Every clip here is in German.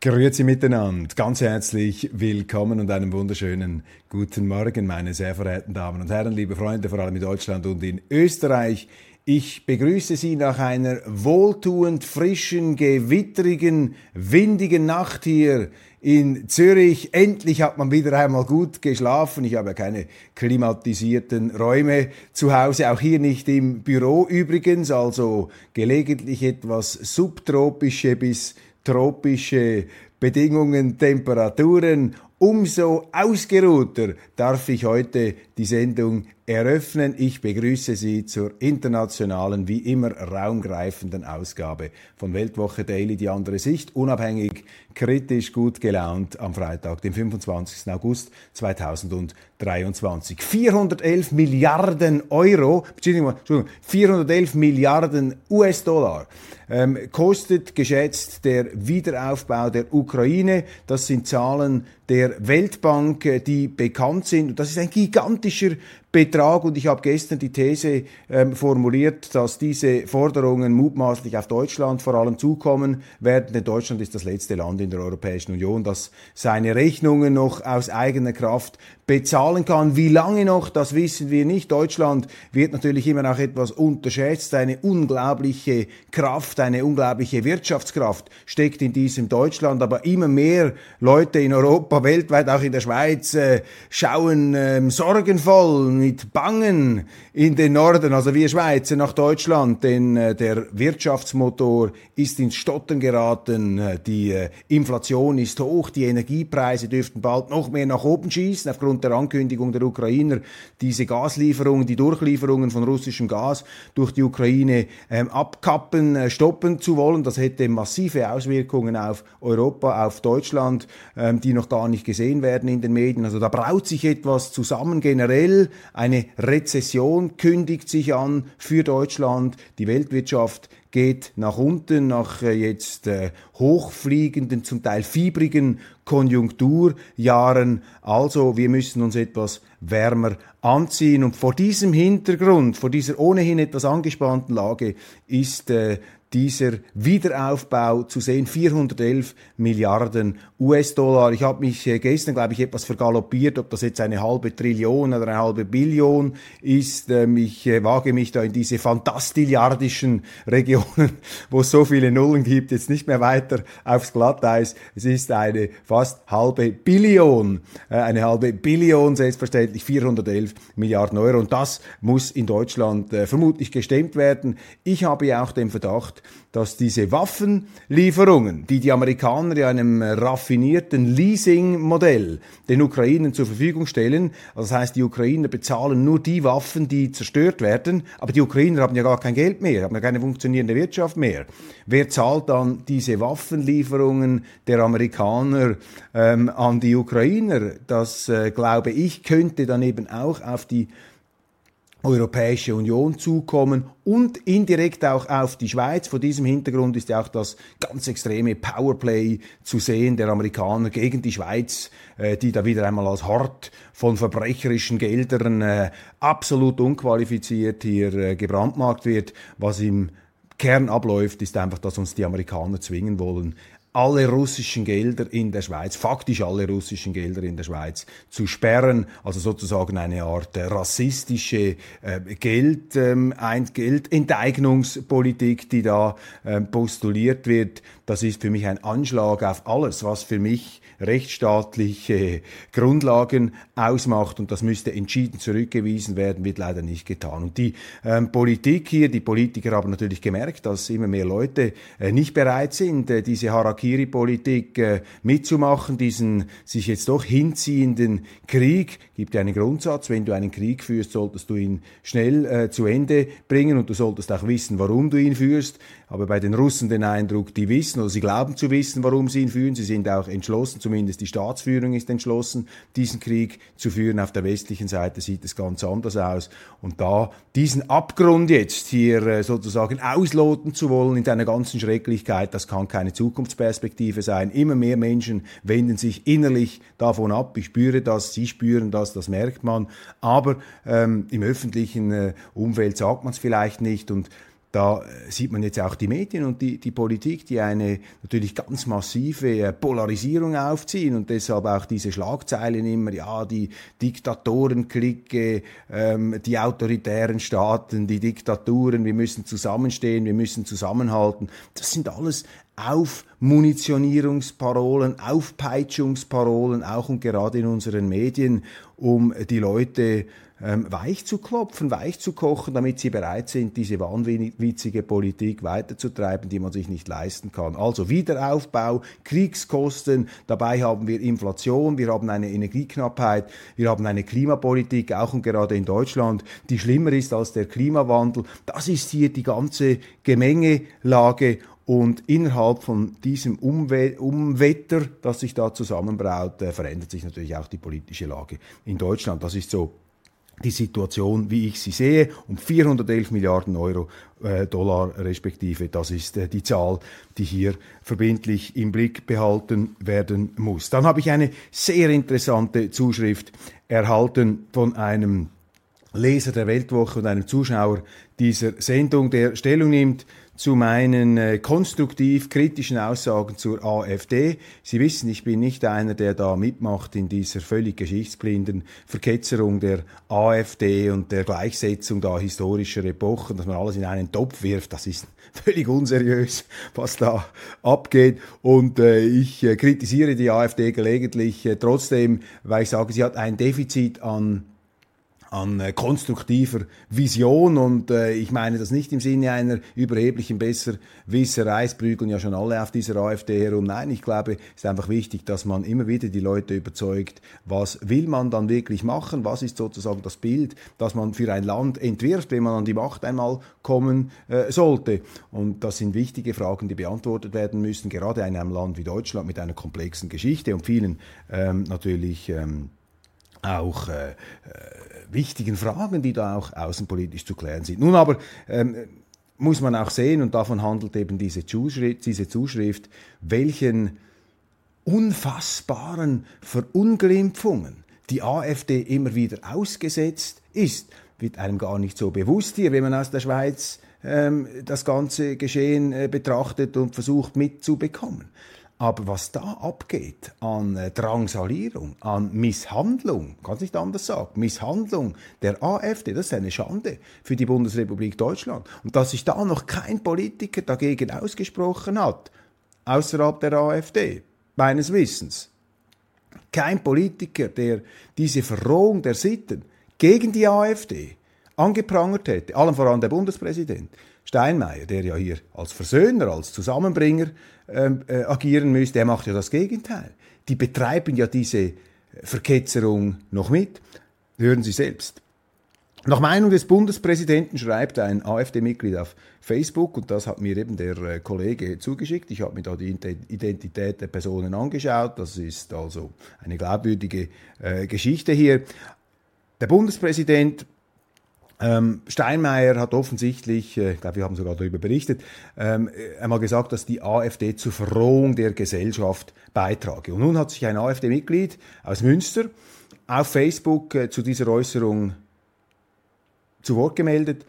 Grüezi miteinander, ganz herzlich willkommen und einen wunderschönen guten Morgen, meine sehr verehrten Damen und Herren, liebe Freunde, vor allem in Deutschland und in Österreich. Ich begrüße Sie nach einer wohltuend frischen, gewitterigen, windigen Nacht hier in Zürich. Endlich hat man wieder einmal gut geschlafen. Ich habe ja keine klimatisierten Räume zu Hause, auch hier nicht im Büro übrigens, also gelegentlich etwas subtropische bis tropische Bedingungen, Temperaturen. Umso ausgeruhter darf ich heute die Sendung eröffnen. Ich begrüße Sie zur internationalen, wie immer raumgreifenden Ausgabe von Weltwoche Daily, die andere Sicht, unabhängig, kritisch, gut gelaunt am Freitag, dem 25. August 2023. 411 Milliarden Euro, Entschuldigung, 411 Milliarden US-Dollar ähm, kostet geschätzt der Wiederaufbau der Ukraine. Das sind Zahlen der Weltbank, äh, die bekannt sind. Und das ist ein gigantischer Betrag und ich habe gestern die These ähm, formuliert, dass diese Forderungen mutmaßlich auf Deutschland vor allem zukommen werden, denn Deutschland ist das letzte Land in der Europäischen Union, das seine Rechnungen noch aus eigener Kraft bezahlen kann. Wie lange noch, das wissen wir nicht. Deutschland wird natürlich immer noch etwas unterschätzt. Eine unglaubliche Kraft, eine unglaubliche Wirtschaftskraft steckt in diesem Deutschland, aber immer mehr Leute in Europa, weltweit, auch in der Schweiz, äh, schauen äh, sorgenvoll mit Bangen in den Norden, also wir Schweizer, nach Deutschland, denn äh, der Wirtschaftsmotor ist ins Stottern geraten, äh, die äh, Inflation ist hoch, die Energiepreise dürften bald noch mehr nach oben schießen aufgrund der Ankündigung der Ukrainer, diese Gaslieferungen, die Durchlieferungen von russischem Gas durch die Ukraine ähm, abkappen, äh, stoppen zu wollen. Das hätte massive Auswirkungen auf Europa, auf Deutschland, ähm, die noch gar nicht gesehen werden in den Medien. Also da braut sich etwas zusammen generell eine Rezession kündigt sich an für Deutschland. Die Weltwirtschaft geht nach unten nach äh, jetzt äh, hochfliegenden, zum Teil fiebrigen Konjunkturjahren. Also wir müssen uns etwas wärmer anziehen. Und vor diesem Hintergrund, vor dieser ohnehin etwas angespannten Lage ist äh, dieser Wiederaufbau zu sehen. 411 Milliarden US-Dollar. Ich habe mich äh, gestern, glaube ich, etwas vergaloppiert, ob das jetzt eine halbe Trillion oder eine halbe Billion ist. Ähm, ich äh, wage mich da in diese fantastilliardischen Regionen, wo es so viele Nullen gibt, jetzt nicht mehr weiter aufs Glatteis. Es ist eine fast halbe Billion, äh, eine halbe Billion selbstverständlich, 411 Milliarden Euro. Und das muss in Deutschland vermutlich gestemmt werden. Ich habe ja auch den Verdacht, dass diese Waffenlieferungen, die die Amerikaner in einem raffinierten Leasing-Modell den Ukrainern zur Verfügung stellen, also das heißt, die Ukrainer bezahlen nur die Waffen, die zerstört werden, aber die Ukrainer haben ja gar kein Geld mehr, haben ja keine funktionierende Wirtschaft mehr. Wer zahlt dann diese Waffenlieferungen der Amerikaner ähm, an die Ukrainer? Das, äh, glaube ich, könnte dann eben auch auf die Europäische Union zukommen und indirekt auch auf die Schweiz. Vor diesem Hintergrund ist ja auch das ganz extreme Powerplay zu sehen der Amerikaner gegen die Schweiz, äh, die da wieder einmal als Hort von verbrecherischen Geldern äh, absolut unqualifiziert hier äh, gebrandmarkt wird. Was im Kern abläuft, ist einfach, dass uns die Amerikaner zwingen wollen, alle russischen Gelder in der Schweiz, faktisch alle russischen Gelder in der Schweiz zu sperren, also sozusagen eine Art rassistische äh, Geld, ähm, Geldenteignungspolitik, die da äh, postuliert wird. Das ist für mich ein Anschlag auf alles, was für mich rechtsstaatliche Grundlagen ausmacht und das müsste entschieden zurückgewiesen werden, wird leider nicht getan. Und die ähm, Politik hier, die Politiker haben natürlich gemerkt, dass immer mehr Leute äh, nicht bereit sind, äh, diese Harakiri-Politik äh, mitzumachen, diesen sich jetzt doch hinziehenden Krieg. Gibt ja einen Grundsatz, wenn du einen Krieg führst, solltest du ihn schnell äh, zu Ende bringen und du solltest auch wissen, warum du ihn führst. Aber bei den Russen den Eindruck, die wissen oder sie glauben zu wissen, warum sie ihn führen. Sie sind auch entschlossen, zumindest die Staatsführung ist entschlossen, diesen Krieg zu führen. Auf der westlichen Seite sieht es ganz anders aus. Und da diesen Abgrund jetzt hier äh, sozusagen ausloten zu wollen in seiner ganzen Schrecklichkeit, das kann keine Zukunftsperspektive sein. Immer mehr Menschen wenden sich innerlich davon ab. Ich spüre das, Sie spüren das, das merkt man. Aber ähm, im öffentlichen äh, Umfeld sagt man es vielleicht nicht. Und da äh, sieht man jetzt auch die Medien und die, die Politik, die eine natürlich ganz massive äh, Polarisierung aufziehen und deshalb auch diese Schlagzeilen immer, ja, die Diktatorenklicke, ähm, die autoritären Staaten, die Diktaturen, wir müssen zusammenstehen, wir müssen zusammenhalten. Das sind alles Aufmunitionierungsparolen, Aufpeitschungsparolen, auch und gerade in unseren Medien, um die Leute ähm, weich zu klopfen, weich zu kochen, damit sie bereit sind, diese wahnwitzige Politik weiterzutreiben, die man sich nicht leisten kann. Also Wiederaufbau, Kriegskosten, dabei haben wir Inflation, wir haben eine Energieknappheit, wir haben eine Klimapolitik, auch und gerade in Deutschland, die schlimmer ist als der Klimawandel. Das ist hier die ganze Gemengelage und innerhalb von diesem Umwe Umwetter, das sich da zusammenbraut, äh, verändert sich natürlich auch die politische Lage in Deutschland. Das ist so die Situation, wie ich sie sehe, um 411 Milliarden Euro, äh, Dollar respektive. Das ist äh, die Zahl, die hier verbindlich im Blick behalten werden muss. Dann habe ich eine sehr interessante Zuschrift erhalten von einem Leser der Weltwoche und einem Zuschauer dieser Sendung, der Stellung nimmt zu meinen äh, konstruktiv kritischen Aussagen zur AfD. Sie wissen, ich bin nicht einer, der da mitmacht in dieser völlig geschichtsblinden Verketzerung der AfD und der Gleichsetzung da historischer Epochen, dass man alles in einen Topf wirft. Das ist völlig unseriös, was da abgeht. Und äh, ich äh, kritisiere die AfD gelegentlich äh, trotzdem, weil ich sage, sie hat ein Defizit an an äh, konstruktiver Vision und äh, ich meine das nicht im Sinne einer überheblichen Besserwisserei, es prügeln ja schon alle auf dieser AfD herum. Nein, ich glaube, es ist einfach wichtig, dass man immer wieder die Leute überzeugt, was will man dann wirklich machen, was ist sozusagen das Bild, das man für ein Land entwirft, wenn man an die Macht einmal kommen äh, sollte. Und das sind wichtige Fragen, die beantwortet werden müssen, gerade in einem Land wie Deutschland mit einer komplexen Geschichte und vielen ähm, natürlich ähm, auch äh, äh wichtigen Fragen, die da auch außenpolitisch zu klären sind. Nun aber ähm, muss man auch sehen, und davon handelt eben diese Zuschrift, diese Zuschrift welchen unfassbaren Verunglimpfungen die AfD immer wieder ausgesetzt ist, wird einem gar nicht so bewusst hier, wenn man aus der Schweiz ähm, das ganze Geschehen äh, betrachtet und versucht mitzubekommen. Aber was da abgeht an äh, Drangsalierung, an Misshandlung, kann nicht anders sagen, Misshandlung der AfD, das ist eine Schande für die Bundesrepublik Deutschland. Und dass sich da noch kein Politiker dagegen ausgesprochen hat, außerhalb der AfD, meines Wissens. Kein Politiker, der diese Verrohung der Sitten gegen die AfD angeprangert hätte, allem voran der Bundespräsident Steinmeier, der ja hier als Versöhner, als Zusammenbringer ähm, äh, agieren müsste, der macht ja das Gegenteil. Die betreiben ja diese Verketzerung noch mit. Hören Sie selbst. Nach Meinung des Bundespräsidenten schreibt ein AfD-Mitglied auf Facebook, und das hat mir eben der äh, Kollege zugeschickt, ich habe mir da die Identität der Personen angeschaut, das ist also eine glaubwürdige äh, Geschichte hier. Der Bundespräsident Steinmeier hat offensichtlich, äh, ich glaube, wir haben sogar darüber berichtet, ähm, einmal gesagt, dass die AfD zur Verrohung der Gesellschaft beitrage. Und nun hat sich ein AfD-Mitglied aus Münster auf Facebook äh, zu dieser Äußerung zu Wort gemeldet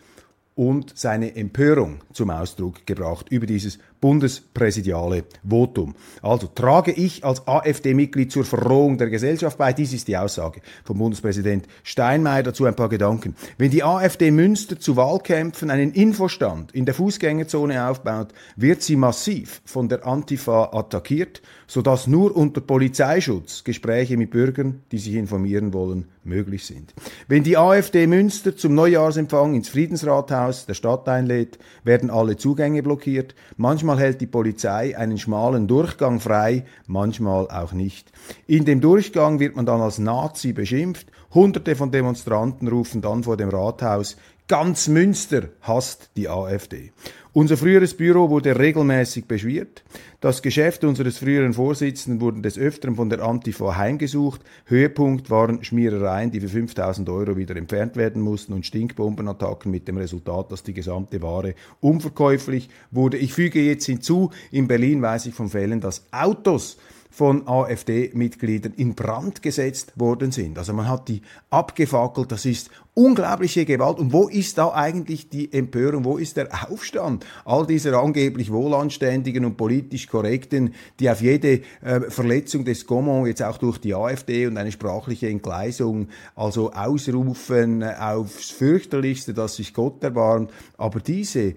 und seine Empörung zum Ausdruck gebracht über dieses bundespräsidiale Votum. Also trage ich als AfD-Mitglied zur Verrohung der Gesellschaft bei. Dies ist die Aussage von Bundespräsident Steinmeier. Dazu ein paar Gedanken. Wenn die AfD Münster zu Wahlkämpfen einen Infostand in der Fußgängerzone aufbaut, wird sie massiv von der Antifa attackiert, sodass nur unter Polizeischutz Gespräche mit Bürgern, die sich informieren wollen, möglich sind. Wenn die AfD Münster zum Neujahrsempfang ins Friedensrathaus der Stadt einlädt, werden alle Zugänge blockiert. Manchmal hält die Polizei einen schmalen Durchgang frei, manchmal auch nicht. In dem Durchgang wird man dann als Nazi beschimpft. Hunderte von Demonstranten rufen dann vor dem Rathaus, ganz Münster hasst die AfD. Unser früheres Büro wurde regelmäßig beschwert. Das Geschäft unseres früheren Vorsitzenden wurde des Öfteren von der Antifa heimgesucht. Höhepunkt waren Schmierereien, die für 5000 Euro wieder entfernt werden mussten und Stinkbombenattacken mit dem Resultat, dass die gesamte Ware unverkäuflich wurde. Ich füge jetzt hinzu, in Berlin weiß ich von Fällen, dass Autos von AfD-Mitgliedern in Brand gesetzt worden sind. Also man hat die abgefackelt, das ist unglaubliche Gewalt. Und wo ist da eigentlich die Empörung, wo ist der Aufstand all dieser angeblich wohlanständigen und politisch korrekten, die auf jede äh, Verletzung des Gaumont jetzt auch durch die AfD und eine sprachliche Entgleisung also ausrufen aufs fürchterlichste, dass sich Gott erbarmt. Aber diese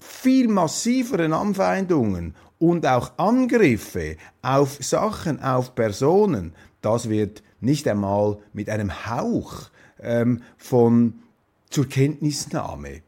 viel massiveren Anfeindungen und auch Angriffe auf Sachen, auf Personen, das wird nicht einmal mit einem Hauch ähm, von zur Kenntnisnahme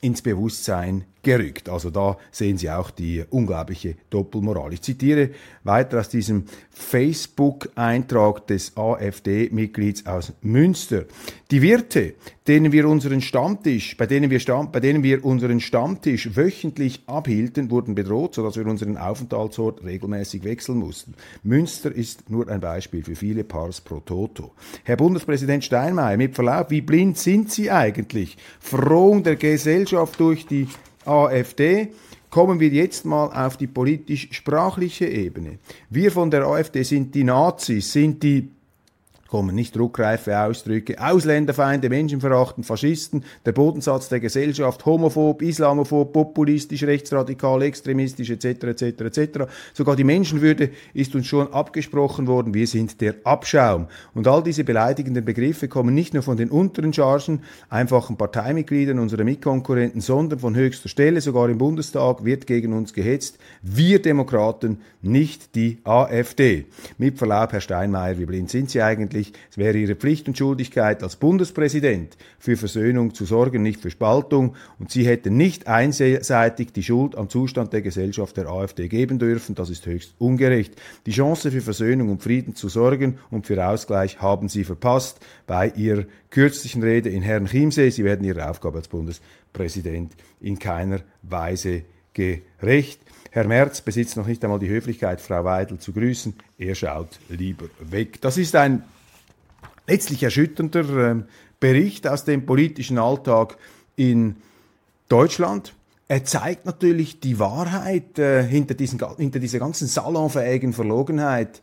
ins Bewusstsein gerückt. Also da sehen Sie auch die unglaubliche Doppelmoral. Ich zitiere weiter aus diesem Facebook-Eintrag des AfD-Mitglieds aus Münster. Die Wirte, denen wir unseren Stammtisch, bei denen wir, Stamm, bei denen wir unseren Stammtisch wöchentlich abhielten, wurden bedroht, sodass wir unseren Aufenthaltsort regelmäßig wechseln mussten. Münster ist nur ein Beispiel für viele Pars pro Toto. Herr Bundespräsident Steinmeier, mit Verlaub, wie blind sind Sie eigentlich? Frohung der Gesellschaft durch die AfD. Kommen wir jetzt mal auf die politisch-sprachliche Ebene. Wir von der AfD sind die Nazis, sind die kommen nicht druckreife Ausdrücke, Ausländerfeinde, Menschenverachten, Faschisten, der Bodensatz der Gesellschaft, homophob, islamophob, populistisch, rechtsradikal, extremistisch etc. etc. etc. Sogar die Menschenwürde ist uns schon abgesprochen worden, wir sind der Abschaum. Und all diese beleidigenden Begriffe kommen nicht nur von den unteren Chargen, einfachen Parteimitgliedern, unserer Mitkonkurrenten, sondern von höchster Stelle, sogar im Bundestag wird gegen uns gehetzt. Wir Demokraten, nicht die AfD. Mit Verlaub, Herr Steinmeier, wie blind sind Sie eigentlich? Eigentlich, es wäre ihre Pflicht und Schuldigkeit als Bundespräsident für Versöhnung zu sorgen, nicht für Spaltung. Und sie hätten nicht einseitig die Schuld am Zustand der Gesellschaft der AfD geben dürfen. Das ist höchst ungerecht. Die Chance für Versöhnung und Frieden zu sorgen und für Ausgleich haben sie verpasst bei ihrer kürzlichen Rede in Herrn Chiemsee. Sie werden ihrer Aufgabe als Bundespräsident in keiner Weise gerecht. Herr Merz besitzt noch nicht einmal die Höflichkeit, Frau Weidel zu grüßen. Er schaut lieber weg. Das ist ein letztlich erschütternder äh, Bericht aus dem politischen Alltag in Deutschland. Er zeigt natürlich die Wahrheit äh, hinter, diesen, hinter dieser ganzen salonfähigen Verlogenheit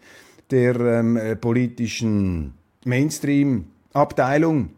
der ähm, äh, politischen Mainstream-Abteilung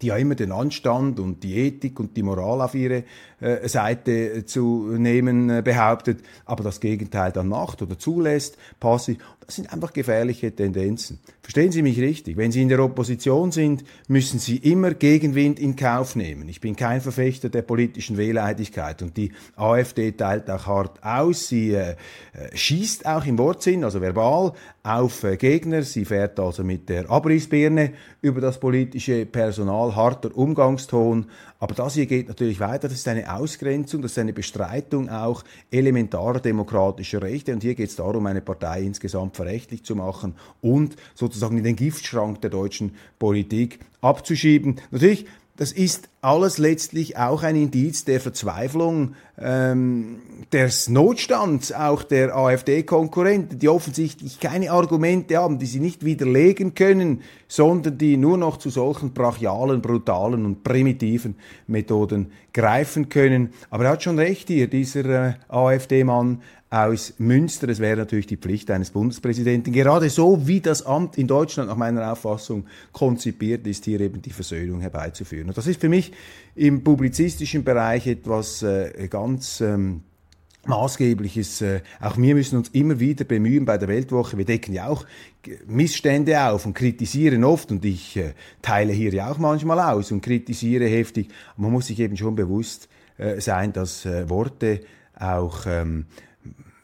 die ja immer den Anstand und die Ethik und die Moral auf ihre äh, Seite zu nehmen äh, behauptet, aber das Gegenteil dann macht oder zulässt, passiv. Das sind einfach gefährliche Tendenzen. Verstehen Sie mich richtig? Wenn Sie in der Opposition sind, müssen Sie immer Gegenwind in Kauf nehmen. Ich bin kein Verfechter der politischen Wehleidigkeit und die AfD teilt auch hart aus. Sie äh, äh, schießt auch im Wortsinn, also verbal, auf äh, Gegner. Sie fährt also mit der Abrissbirne über das politische Personal, harter Umgangston. Aber das hier geht natürlich weiter. Das ist eine Ausgrenzung, das ist eine Bestreitung auch elementarer demokratischer Rechte. Und hier geht es darum, eine Partei insgesamt verrechtlich zu machen und sozusagen in den Giftschrank der deutschen Politik abzuschieben. Natürlich das ist alles letztlich auch ein Indiz der Verzweiflung ähm, des Notstands auch der AfD-Konkurrenten, die offensichtlich keine Argumente haben, die sie nicht widerlegen können, sondern die nur noch zu solchen brachialen, brutalen und primitiven Methoden greifen können. Aber er hat schon recht hier, dieser äh, AfD-Mann, aus Münster. Es wäre natürlich die Pflicht eines Bundespräsidenten, gerade so wie das Amt in Deutschland nach meiner Auffassung konzipiert ist, hier eben die Versöhnung herbeizuführen. Und das ist für mich im publizistischen Bereich etwas äh, ganz ähm, Maßgebliches. Äh, auch wir müssen uns immer wieder bemühen bei der Weltwoche. Wir decken ja auch Missstände auf und kritisieren oft und ich äh, teile hier ja auch manchmal aus und kritisiere heftig. Man muss sich eben schon bewusst äh, sein, dass äh, Worte auch ähm,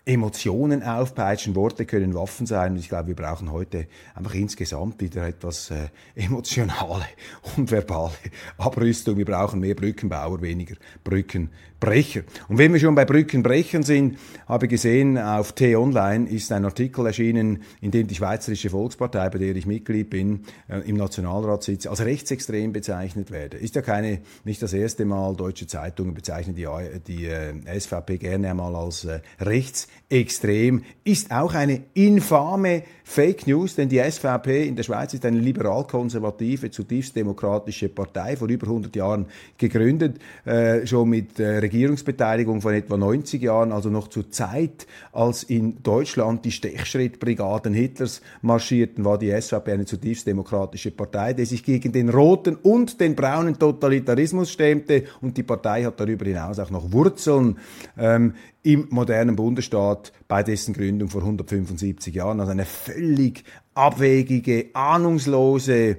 Emotionen aufpeitschen, Worte können Waffen sein. Ich glaube, wir brauchen heute einfach insgesamt wieder etwas äh, emotionale und verbale Abrüstung. Wir brauchen mehr Brückenbauer, weniger Brückenbrecher. Und wenn wir schon bei Brückenbrechern sind, habe ich gesehen, auf T-Online ist ein Artikel erschienen, in dem die Schweizerische Volkspartei, bei der ich Mitglied bin, äh, im Nationalrat sitze, als rechtsextrem bezeichnet werde. Ist ja keine, nicht das erste Mal, deutsche Zeitungen bezeichnen die, die äh, SVP gerne einmal als äh, rechts extrem, ist auch eine infame Fake News, denn die SVP in der Schweiz ist eine liberal-konservative, zutiefst demokratische Partei, vor über 100 Jahren gegründet, äh, schon mit äh, Regierungsbeteiligung von etwa 90 Jahren, also noch zur Zeit, als in Deutschland die Stechschrittbrigaden Hitlers marschierten, war die SVP eine zutiefst demokratische Partei, die sich gegen den roten und den braunen Totalitarismus stemmte. Und die Partei hat darüber hinaus auch noch Wurzeln. Ähm, im modernen Bundesstaat bei dessen Gründung vor 175 Jahren. Also eine völlig abwegige, ahnungslose.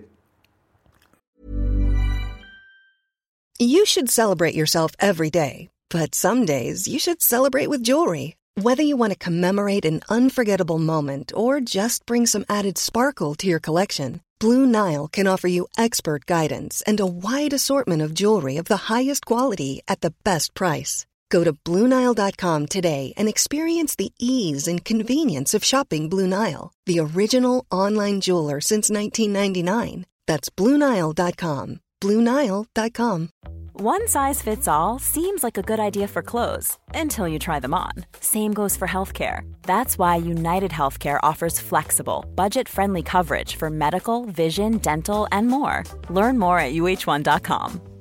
You should celebrate yourself every day, but some days you should celebrate with jewelry. Whether you want to commemorate an unforgettable moment or just bring some added sparkle to your collection, Blue Nile can offer you expert guidance and a wide assortment of jewelry of the highest quality at the best price. Go to Bluenile.com today and experience the ease and convenience of shopping Blue Nile, the original online jeweler since 1999. That's Bluenile.com. Bluenile.com. One size fits all seems like a good idea for clothes until you try them on. Same goes for healthcare. That's why United Healthcare offers flexible, budget friendly coverage for medical, vision, dental, and more. Learn more at uh1.com.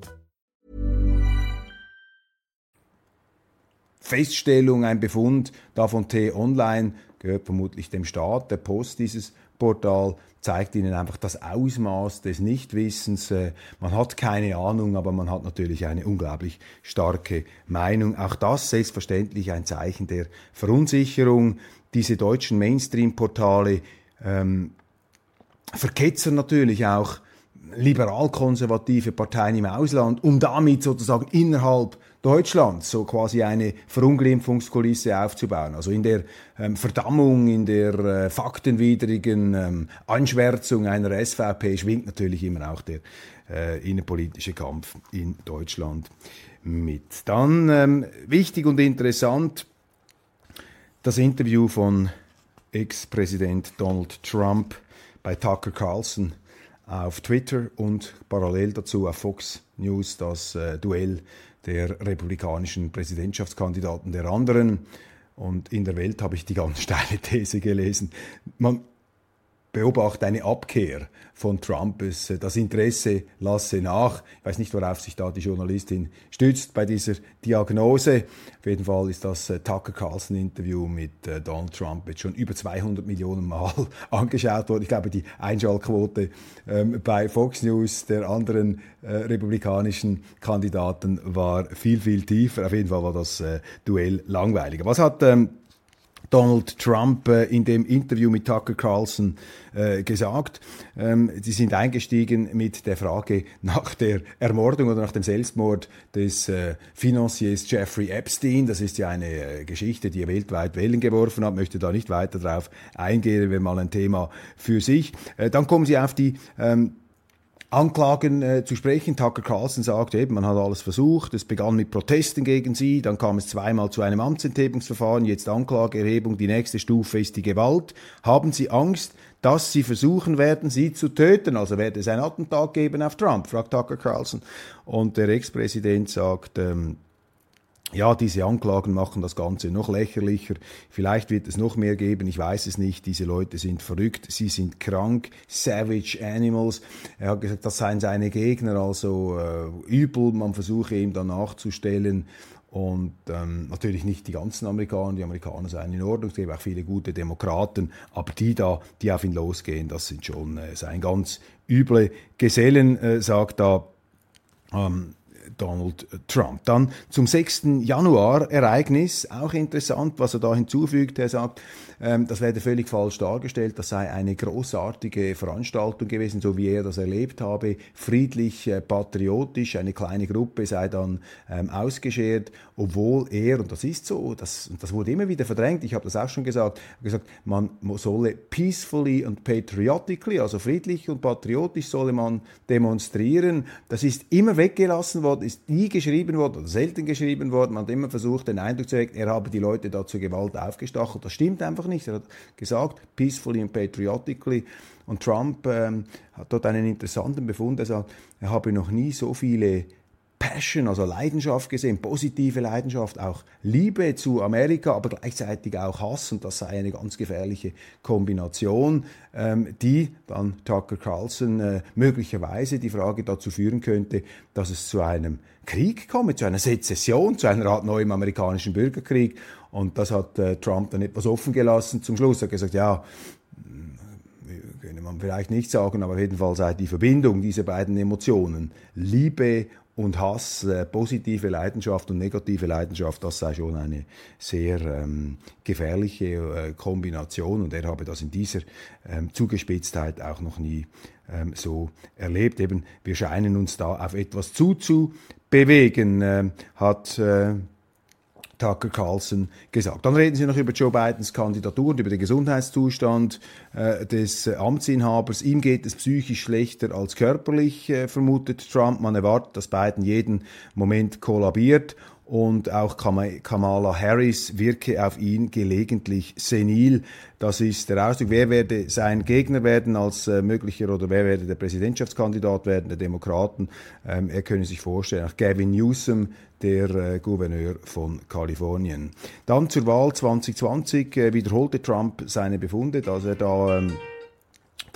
Feststellung, ein Befund da von T-Online, gehört vermutlich dem Staat, der Post dieses Portal, zeigt Ihnen einfach das Ausmaß des Nichtwissens. Äh, man hat keine Ahnung, aber man hat natürlich eine unglaublich starke Meinung. Auch das selbstverständlich ein Zeichen der Verunsicherung. Diese deutschen Mainstream-Portale ähm, verketzern natürlich auch liberal-konservative Parteien im Ausland, um damit sozusagen innerhalb Deutschlands so quasi eine Verunglimpfungskulisse aufzubauen. Also in der ähm, Verdammung, in der äh, faktenwidrigen ähm, Anschwärzung einer SVP schwingt natürlich immer auch der äh, innenpolitische Kampf in Deutschland mit. Dann ähm, wichtig und interessant das Interview von Ex-Präsident Donald Trump bei Tucker Carlson auf Twitter und parallel dazu auf Fox News das äh, Duell der republikanischen Präsidentschaftskandidaten der anderen. Und in der Welt habe ich die ganz steile These gelesen. Man beobachte eine Abkehr von Trump. Äh, das Interesse lasse nach. Ich weiß nicht, worauf sich da die Journalistin stützt bei dieser Diagnose. Auf jeden Fall ist das äh, Tucker Carlson Interview mit äh, Donald Trump jetzt schon über 200 Millionen Mal angeschaut worden. Ich glaube, die Einschaltquote ähm, bei Fox News der anderen republikanischen Kandidaten war viel, viel tiefer. Auf jeden Fall war das Duell langweiliger. Was hat ähm, Donald Trump äh, in dem Interview mit Tucker Carlson äh, gesagt. Ähm, sie sind eingestiegen mit der Frage nach der Ermordung oder nach dem Selbstmord des äh, Financiers Jeffrey Epstein. Das ist ja eine äh, Geschichte, die weltweit Wellen geworfen hat. Möchte da nicht weiter darauf eingehen, wäre mal ein Thema für sich. Äh, dann kommen sie auf die ähm, Anklagen äh, zu sprechen. Tucker Carlson sagt eben, man hat alles versucht. Es begann mit Protesten gegen sie, dann kam es zweimal zu einem Amtsenthebungsverfahren, jetzt Anklageerhebung. Die nächste Stufe ist die Gewalt. Haben Sie Angst, dass sie versuchen werden, sie zu töten? Also werde es ein Attentat geben auf Trump, fragt Tucker Carlson. Und der Ex-Präsident sagt, ähm, ja, diese Anklagen machen das Ganze noch lächerlicher. Vielleicht wird es noch mehr geben, ich weiß es nicht. Diese Leute sind verrückt, sie sind krank, savage animals. Er hat gesagt, das seien seine Gegner, also äh, übel, man versuche ihm dann nachzustellen. Und ähm, natürlich nicht die ganzen Amerikaner, die Amerikaner seien in Ordnung, es gibt auch viele gute Demokraten, aber die da, die auf ihn losgehen, das sind schon äh, seien ganz üble Gesellen, äh, sagt da ähm, Donald Trump. Dann zum 6. Januar Ereignis, auch interessant, was er da hinzufügt. Er sagt, ähm, das werde völlig falsch dargestellt, das sei eine großartige Veranstaltung gewesen, so wie er das erlebt habe, friedlich, äh, patriotisch, eine kleine Gruppe sei dann ähm, ausgeschert, obwohl er, und das ist so, das, das wurde immer wieder verdrängt, ich habe das auch schon gesagt, gesagt, man solle peacefully und patriotically, also friedlich und patriotisch solle man demonstrieren. Das ist immer weggelassen worden, ist nie geschrieben worden selten geschrieben worden. Man hat immer versucht, den Eindruck zu erwecken, er habe die Leute da zur Gewalt aufgestachelt. Das stimmt einfach nicht. Er hat gesagt, peacefully and patriotically. Und Trump ähm, hat dort einen interessanten Befund. Er sagt, er habe noch nie so viele Passion, also Leidenschaft gesehen, positive Leidenschaft, auch Liebe zu Amerika, aber gleichzeitig auch Hass und das sei eine ganz gefährliche Kombination, ähm, die dann Tucker Carlson äh, möglicherweise die Frage dazu führen könnte, dass es zu einem Krieg komme, zu einer Sezession, zu einer Art neuem amerikanischen Bürgerkrieg und das hat äh, Trump dann etwas offen gelassen. Zum Schluss hat er gesagt, ja, könnte man vielleicht nicht sagen, aber jedenfalls sei die Verbindung dieser beiden Emotionen, Liebe und Hass, äh, positive Leidenschaft und negative Leidenschaft, das sei schon eine sehr ähm, gefährliche äh, Kombination und er habe das in dieser ähm, Zugespitztheit auch noch nie ähm, so erlebt. Eben, wir scheinen uns da auf etwas zuzubewegen, äh, hat Tucker Carlson gesagt. Dann reden sie noch über Joe Bidens Kandidatur und über den Gesundheitszustand äh, des Amtsinhabers. Ihm geht es psychisch schlechter als körperlich, äh, vermutet Trump. Man erwartet, dass Biden jeden Moment kollabiert und auch Kamala Harris wirke auf ihn gelegentlich senil. Das ist der Ausdruck. Wer werde sein Gegner werden als äh, möglicher oder wer werde der Präsidentschaftskandidat werden der Demokraten? Ähm, er könne sich vorstellen, auch Gavin Newsom, der äh, Gouverneur von Kalifornien. Dann zur Wahl 2020 äh, wiederholte Trump seine Befunde, dass er da ähm,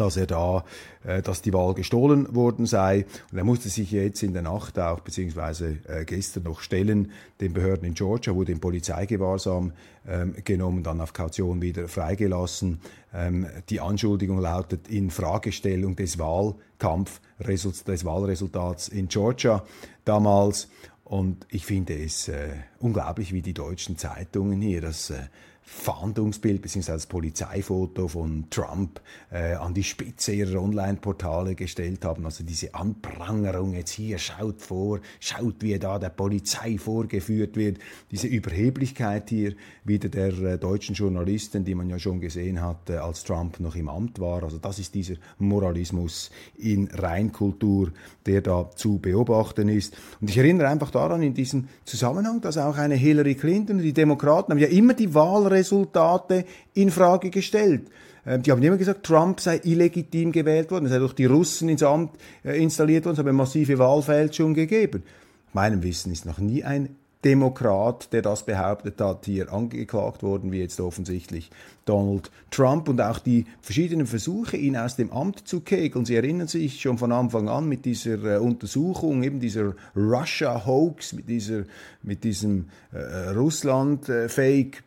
dass er da, äh, dass die Wahl gestohlen worden sei. Und er musste sich jetzt in der Nacht auch, beziehungsweise äh, gestern noch stellen, den Behörden in Georgia, wurde in Polizeigewahrsam ähm, genommen, dann auf Kaution wieder freigelassen. Ähm, die Anschuldigung lautet in Fragestellung des Wahlkampf, des Wahlresultats in Georgia damals. Und ich finde es äh, unglaublich, wie die deutschen Zeitungen hier das äh, Fahndungsbild bzw. das Polizeifoto von Trump äh, an die Spitze ihrer Online-Portale gestellt haben. Also diese Anprangerung jetzt hier, schaut vor, schaut, wie da der Polizei vorgeführt wird. Diese Überheblichkeit hier wieder der äh, deutschen Journalisten, die man ja schon gesehen hat, äh, als Trump noch im Amt war. Also das ist dieser Moralismus in Reinkultur, der da zu beobachten ist. Und ich erinnere einfach daran in diesem Zusammenhang, dass auch eine Hillary Clinton die Demokraten haben ja immer die Wahlrechte Resultate in Frage gestellt. Ähm, die haben immer gesagt, Trump sei illegitim gewählt worden, es sei durch die Russen ins Amt äh, installiert worden, es habe massive Wahlfälschung gegeben. Meinem Wissen ist noch nie ein Demokrat, der das behauptet hat, hier angeklagt worden, wie jetzt offensichtlich Donald Trump und auch die verschiedenen Versuche, ihn aus dem Amt zu kegeln. Sie erinnern sich schon von Anfang an mit dieser äh, Untersuchung, eben dieser Russia-Hoax, mit, mit diesem äh, Russland-Fake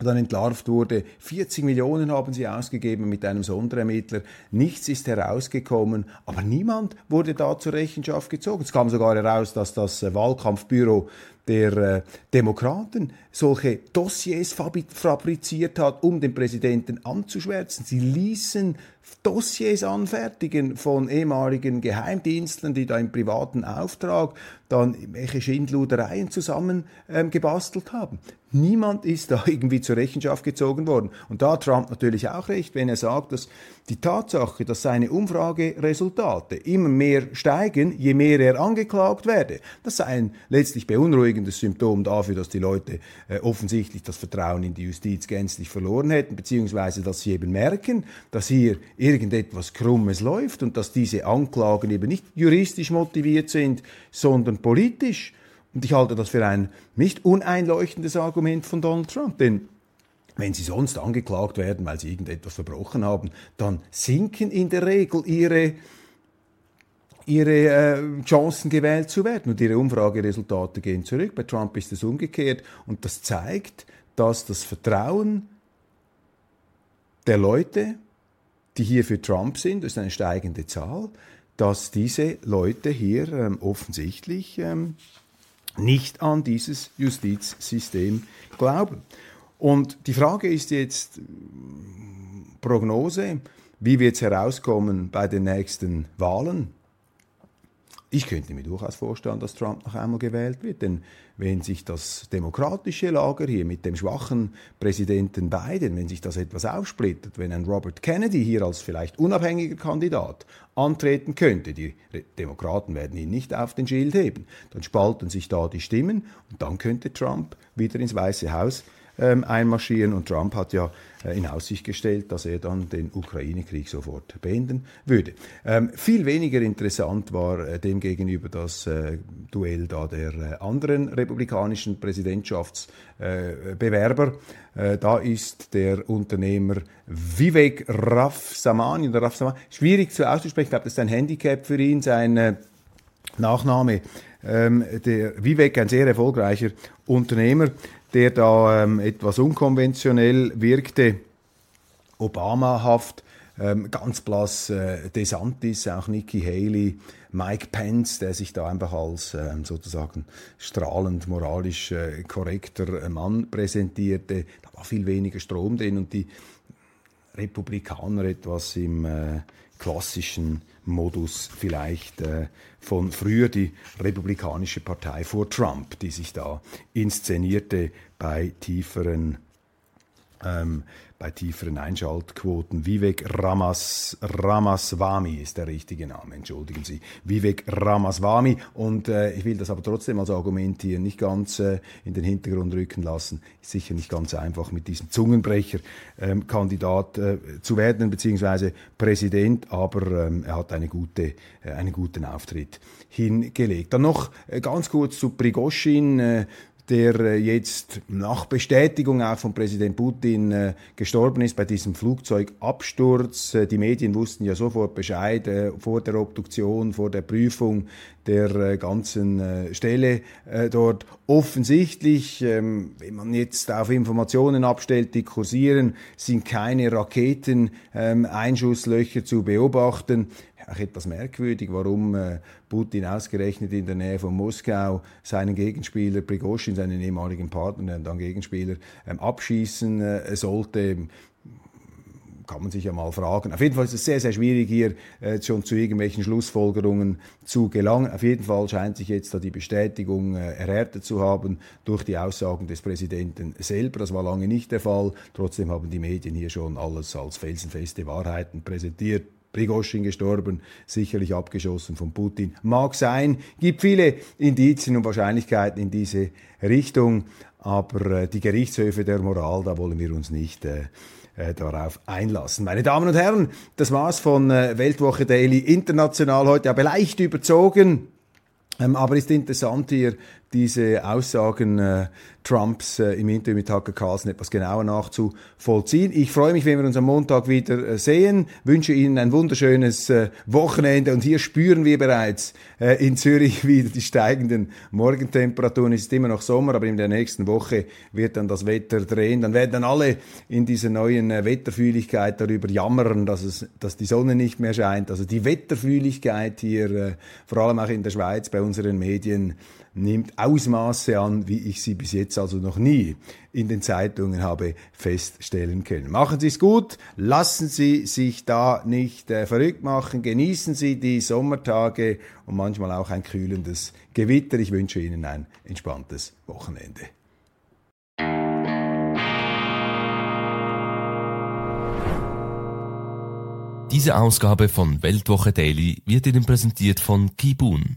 dann entlarvt wurde. 40 Millionen haben sie ausgegeben mit einem Sonderermittler. Nichts ist herausgekommen, aber niemand wurde da zur Rechenschaft gezogen. Es kam sogar heraus, dass das äh, Wahlkampfbüro der äh, Demokraten solche Dossiers fabriziert hat, um den Präsidenten anzuschwärzen. Sie ließen Dossiers anfertigen von ehemaligen Geheimdienstlern, die da im privaten Auftrag dann welche Schindludereien zusammen ähm, haben. Niemand ist da irgendwie zur Rechenschaft gezogen worden. Und da hat Trump natürlich auch recht, wenn er sagt, dass die Tatsache, dass seine Umfrageresultate immer mehr steigen, je mehr er angeklagt werde, das sei ein letztlich beunruhigendes Symptom dafür, dass die Leute äh, offensichtlich das Vertrauen in die Justiz gänzlich verloren hätten, beziehungsweise dass sie eben merken, dass hier irgendetwas Krummes läuft und dass diese Anklagen eben nicht juristisch motiviert sind, sondern politisch. Und ich halte das für ein nicht uneinleuchtendes Argument von Donald Trump, denn wenn sie sonst angeklagt werden, weil sie irgendetwas verbrochen haben, dann sinken in der Regel ihre ihre äh, Chancen gewählt zu werden. Und ihre Umfrageresultate gehen zurück. Bei Trump ist es umgekehrt. Und das zeigt, dass das Vertrauen der Leute, die hier für Trump sind, das ist eine steigende Zahl, dass diese Leute hier ähm, offensichtlich ähm, nicht an dieses Justizsystem glauben. Und die Frage ist jetzt Prognose, wie wird es herauskommen bei den nächsten Wahlen? Ich könnte mir durchaus vorstellen, dass Trump noch einmal gewählt wird, denn wenn sich das demokratische Lager hier mit dem schwachen Präsidenten Biden, wenn sich das etwas aufsplittert, wenn ein Robert Kennedy hier als vielleicht unabhängiger Kandidat antreten könnte, die Demokraten werden ihn nicht auf den Schild heben, dann spalten sich da die Stimmen und dann könnte Trump wieder ins Weiße Haus ähm, einmarschieren. Und Trump hat ja äh, in Aussicht gestellt, dass er dann den Ukraine-Krieg sofort beenden würde. Ähm, viel weniger interessant war äh, demgegenüber das äh, Duell da der äh, anderen republikanischen Präsidentschaftsbewerber. Äh, da ist der Unternehmer Vivek Rafsamani oder schwierig zu auszusprechen, ich glaube, das ist ein Handicap für ihn, sein äh, Nachname. Ähm, der Vivek, ein sehr erfolgreicher Unternehmer, der da ähm, etwas unkonventionell wirkte, Obama-haft, ähm, ganz blass äh, DeSantis, auch Nikki Haley, Mike Pence, der sich da einfach als ähm, sozusagen strahlend moralisch äh, korrekter Mann präsentierte. Da war viel weniger Strom drin und die Republikaner etwas im äh, klassischen Modus vielleicht äh, von früher die Republikanische Partei vor Trump, die sich da inszenierte bei tieferen ähm, bei tieferen Einschaltquoten. Vivek Ramas, Ramaswamy ist der richtige Name, entschuldigen Sie. Vivek Ramaswamy. Und äh, ich will das aber trotzdem als Argument hier nicht ganz äh, in den Hintergrund rücken lassen. Ist sicher nicht ganz einfach, mit diesem Zungenbrecher ähm, äh, zu werden, beziehungsweise Präsident, aber ähm, er hat eine gute, äh, einen guten Auftritt hingelegt. Dann noch äh, ganz kurz zu Prigoshin. Der äh, jetzt nach Bestätigung auch von Präsident Putin äh, gestorben ist bei diesem Flugzeugabsturz. Äh, die Medien wussten ja sofort Bescheid äh, vor der Obduktion, vor der Prüfung der äh, ganzen äh, Stelle dort. Offensichtlich, ähm, wenn man jetzt auf Informationen abstellt, die kursieren, sind keine Raketen-Einschusslöcher ähm, zu beobachten auch etwas merkwürdig, warum äh, Putin ausgerechnet in der Nähe von Moskau seinen Gegenspieler Prigozhin, seinen ehemaligen Partner dann Gegenspieler, ähm, abschießen äh, sollte kann man sich ja mal fragen. Auf jeden Fall ist es sehr, sehr schwierig, hier äh, schon zu irgendwelchen Schlussfolgerungen zu gelangen. Auf jeden Fall scheint sich jetzt da die Bestätigung äh, erhärtet zu haben durch die Aussagen des Präsidenten selber. Das war lange nicht der Fall. Trotzdem haben die Medien hier schon alles als felsenfeste Wahrheiten präsentiert. Prigozhin gestorben, sicherlich abgeschossen von Putin. Mag sein, gibt viele Indizien und Wahrscheinlichkeiten in diese Richtung, aber äh, die Gerichtshöfe der Moral, da wollen wir uns nicht äh, äh, darauf einlassen. Meine Damen und Herren, das war's von äh, Weltwoche Daily International heute, aber leicht überzogen. Ähm, aber ist interessant hier diese Aussagen äh, Trumps äh, im Interview mit Tucker Carlson etwas genauer nachzuvollziehen. Ich freue mich, wenn wir uns am Montag wieder äh, sehen, wünsche Ihnen ein wunderschönes äh, Wochenende und hier spüren wir bereits äh, in Zürich wieder die steigenden Morgentemperaturen. Es ist immer noch Sommer, aber in der nächsten Woche wird dann das Wetter drehen. Dann werden dann alle in dieser neuen äh, Wetterfühligkeit darüber jammern, dass, es, dass die Sonne nicht mehr scheint. Also die Wetterfühligkeit hier, vor allem auch in der Schweiz bei unseren Medien, nimmt Ausmaße an, wie ich sie bis jetzt also noch nie in den Zeitungen habe feststellen können. Machen Sie es gut, lassen Sie sich da nicht äh, verrückt machen, genießen Sie die Sommertage und manchmal auch ein kühlendes Gewitter. Ich wünsche Ihnen ein entspanntes Wochenende. Diese Ausgabe von Weltwoche Daily wird Ihnen präsentiert von Kibun